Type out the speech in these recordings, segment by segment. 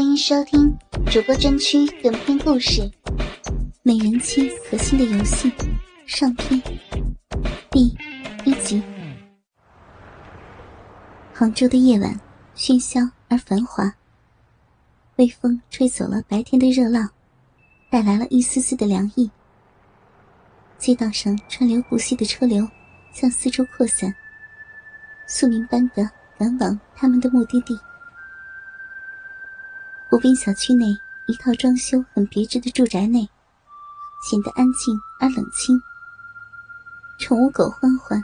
欢迎收听主播专区短篇故事《美人妻可心的游戏》上篇第一集。杭州的夜晚喧嚣而繁华，微风吹走了白天的热浪，带来了一丝丝的凉意。街道上川流不息的车流向四周扩散，宿命般的赶往他们的目的地。湖滨小区内一套装修很别致的住宅内，显得安静而冷清。宠物狗欢欢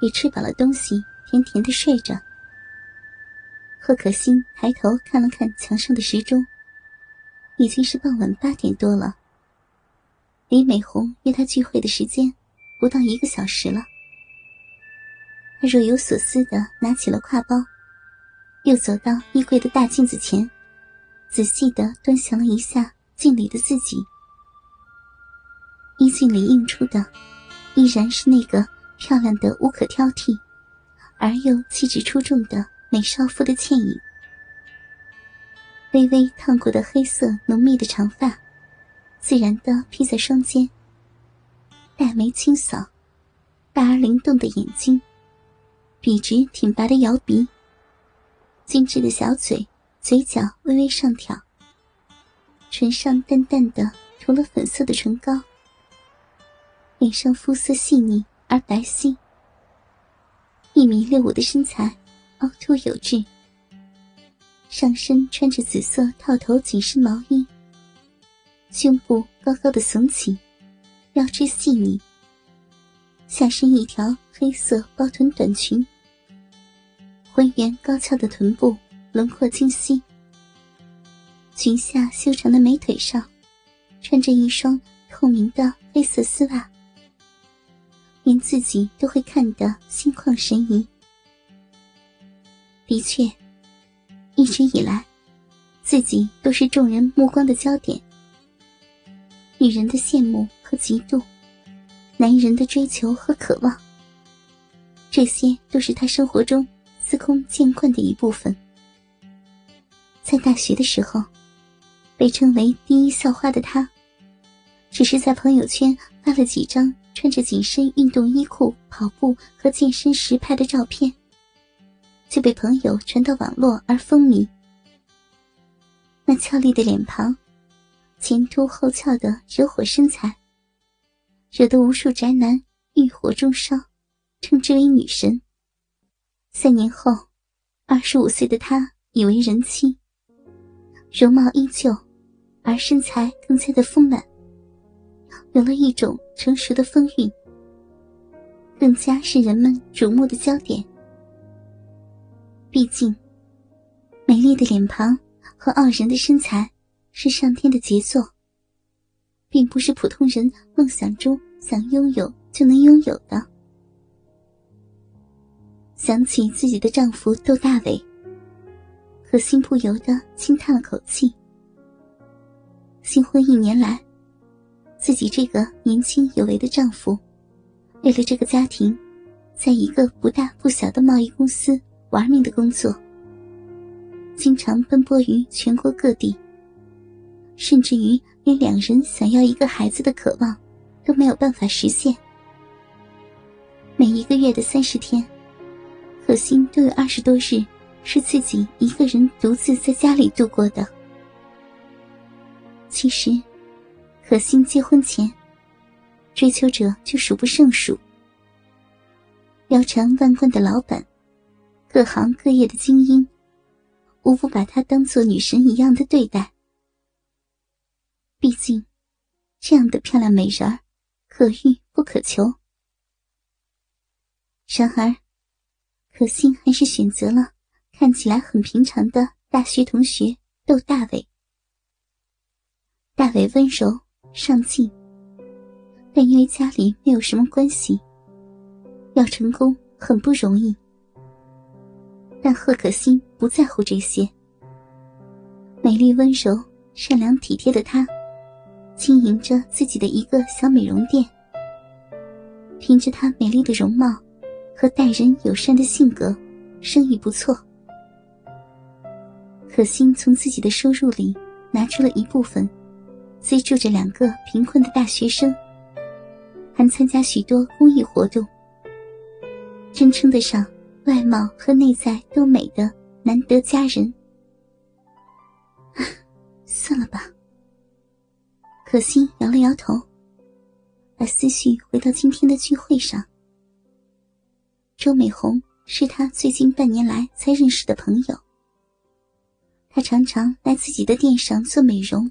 也吃饱了东西，甜甜的睡着。贺可欣抬头看了看墙上的时钟，已经是傍晚八点多了。李美红约他聚会的时间不到一个小时了。他若有所思的拿起了挎包，又走到衣柜的大镜子前。仔细的端详了一下镜里的自己，衣镜里映出的依然是那个漂亮的无可挑剔，而又气质出众的美少妇的倩影。微微烫过的黑色浓密的长发，自然的披在双肩。黛眉清扫，大而灵动的眼睛，笔直挺拔的摇鼻，精致的小嘴。嘴角微微上挑，唇上淡淡的涂了粉色的唇膏，脸上肤色细腻而白皙，一米六五的身材凹凸有致，上身穿着紫色套头紧身毛衣，胸部高高的耸起，腰肢细腻，下身一条黑色包臀短裙，浑圆高翘的臀部。轮廓清晰，裙下修长的美腿上，穿着一双透明的黑色丝袜，连自己都会看得心旷神怡。的确，一直以来，自己都是众人目光的焦点，女人的羡慕和嫉妒，男人的追求和渴望，这些都是他生活中司空见惯的一部分。在大学的时候，被称为第一校花的她，只是在朋友圈发了几张穿着紧身运动衣裤跑步和健身时拍的照片，就被朋友传到网络而风靡。那俏丽的脸庞，前凸后翘的惹火身材，惹得无数宅男欲火中烧，称之为女神。三年后，二十五岁的她已为人妻。容貌依旧，而身材更加的丰满，有了一种成熟的风韵，更加是人们瞩目的焦点。毕竟，美丽的脸庞和傲人的身材是上天的杰作，并不是普通人梦想中想拥有就能拥有的。想起自己的丈夫窦大伟。可心不由得轻叹了口气。新婚一年来，自己这个年轻有为的丈夫，为了这个家庭，在一个不大不小的贸易公司玩命的工作，经常奔波于全国各地，甚至于连两人想要一个孩子的渴望都没有办法实现。每一个月的三十天，可心都有二十多日。是自己一个人独自在家里度过的。其实，可心结婚前，追求者就数不胜数，腰缠万贯的老板，各行各业的精英，无不把她当做女神一样的对待。毕竟，这样的漂亮美人儿，可遇不可求。然而，可心还是选择了。看起来很平常的大学同学窦大伟。大伟温柔上进，但因为家里没有什么关系，要成功很不容易。但贺可欣不在乎这些。美丽温柔、善良体贴的她，经营着自己的一个小美容店。凭着她美丽的容貌和待人友善的性格，生意不错。可心从自己的收入里拿出了一部分，资助着两个贫困的大学生，还参加许多公益活动，真称得上外貌和内在都美的难得佳人。算了吧。可心摇了摇头，把思绪回到今天的聚会上。周美红是他最近半年来才认识的朋友。他常常来自己的店上做美容。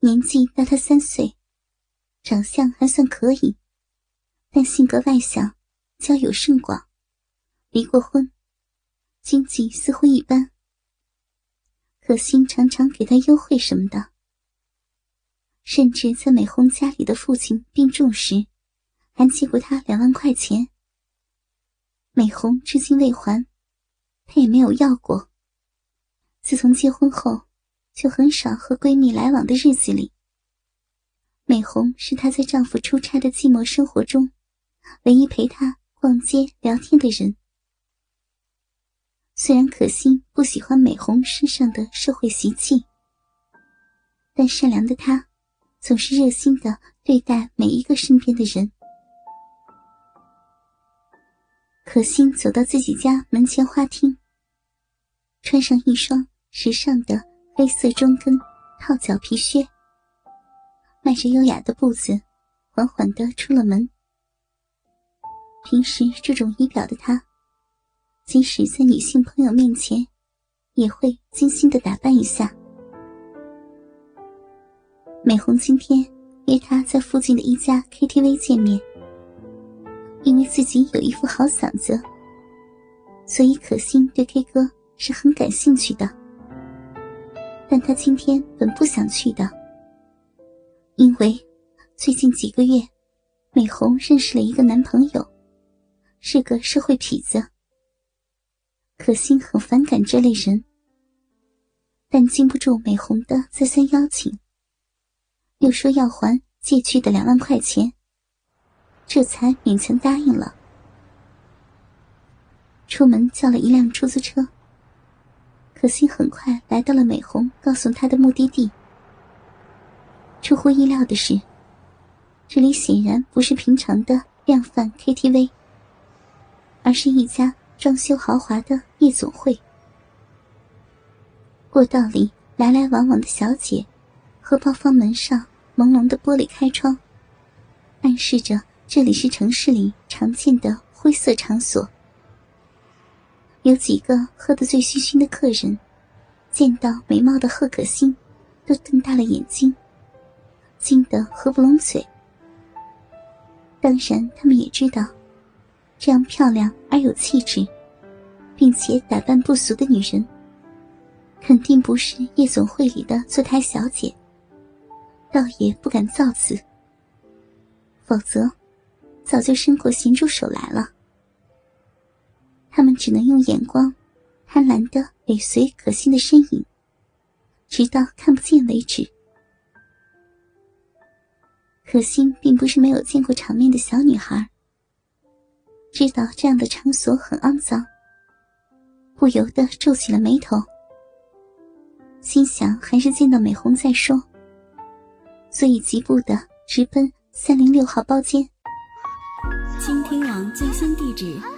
年纪大他三岁，长相还算可以，但性格外向，交友甚广，离过婚，经济似乎一般。可心常常给他优惠什么的，甚至在美红家里的父亲病重时，还借过他两万块钱。美红至今未还，他也没有要过。自从结婚后，就很少和闺蜜来往的日子里，美红是她在丈夫出差的寂寞生活中，唯一陪她逛街聊天的人。虽然可心不喜欢美红身上的社会习气，但善良的她，总是热心的对待每一个身边的人。可心走到自己家门前花厅，穿上一双。时尚的黑色中跟套脚皮靴，迈着优雅的步子，缓缓的出了门。平时这种仪表的她，即使在女性朋友面前，也会精心的打扮一下。美红今天约她在附近的一家 KTV 见面，因为自己有一副好嗓子，所以可心对 K 歌是很感兴趣的。但她今天本不想去的，因为最近几个月，美红认识了一个男朋友，是个社会痞子。可心很反感这类人，但经不住美红的再三邀请，又说要还借去的两万块钱，这才勉强答应了。出门叫了一辆出租车。可心很快来到了美红告诉她的目的地。出乎意料的是，这里显然不是平常的量贩 KTV，而是一家装修豪华的夜总会。过道里来来往往的小姐，和包房门上朦胧的玻璃开窗，暗示着这里是城市里常见的灰色场所。有几个喝得醉醺醺的客人，见到美貌的贺可欣，都瞪大了眼睛，惊得合不拢嘴。当然，他们也知道，这样漂亮而有气质，并且打扮不俗的女人，肯定不是夜总会里的坐台小姐，倒也不敢造次。否则，早就伸过咸猪手来了。他们只能用眼光，贪婪的尾随可心的身影，直到看不见为止。可心并不是没有见过场面的小女孩，知道这样的场所很肮脏，不由得皱起了眉头，心想还是见到美红再说，所以急步的直奔三零六号包间。倾听网最新地址。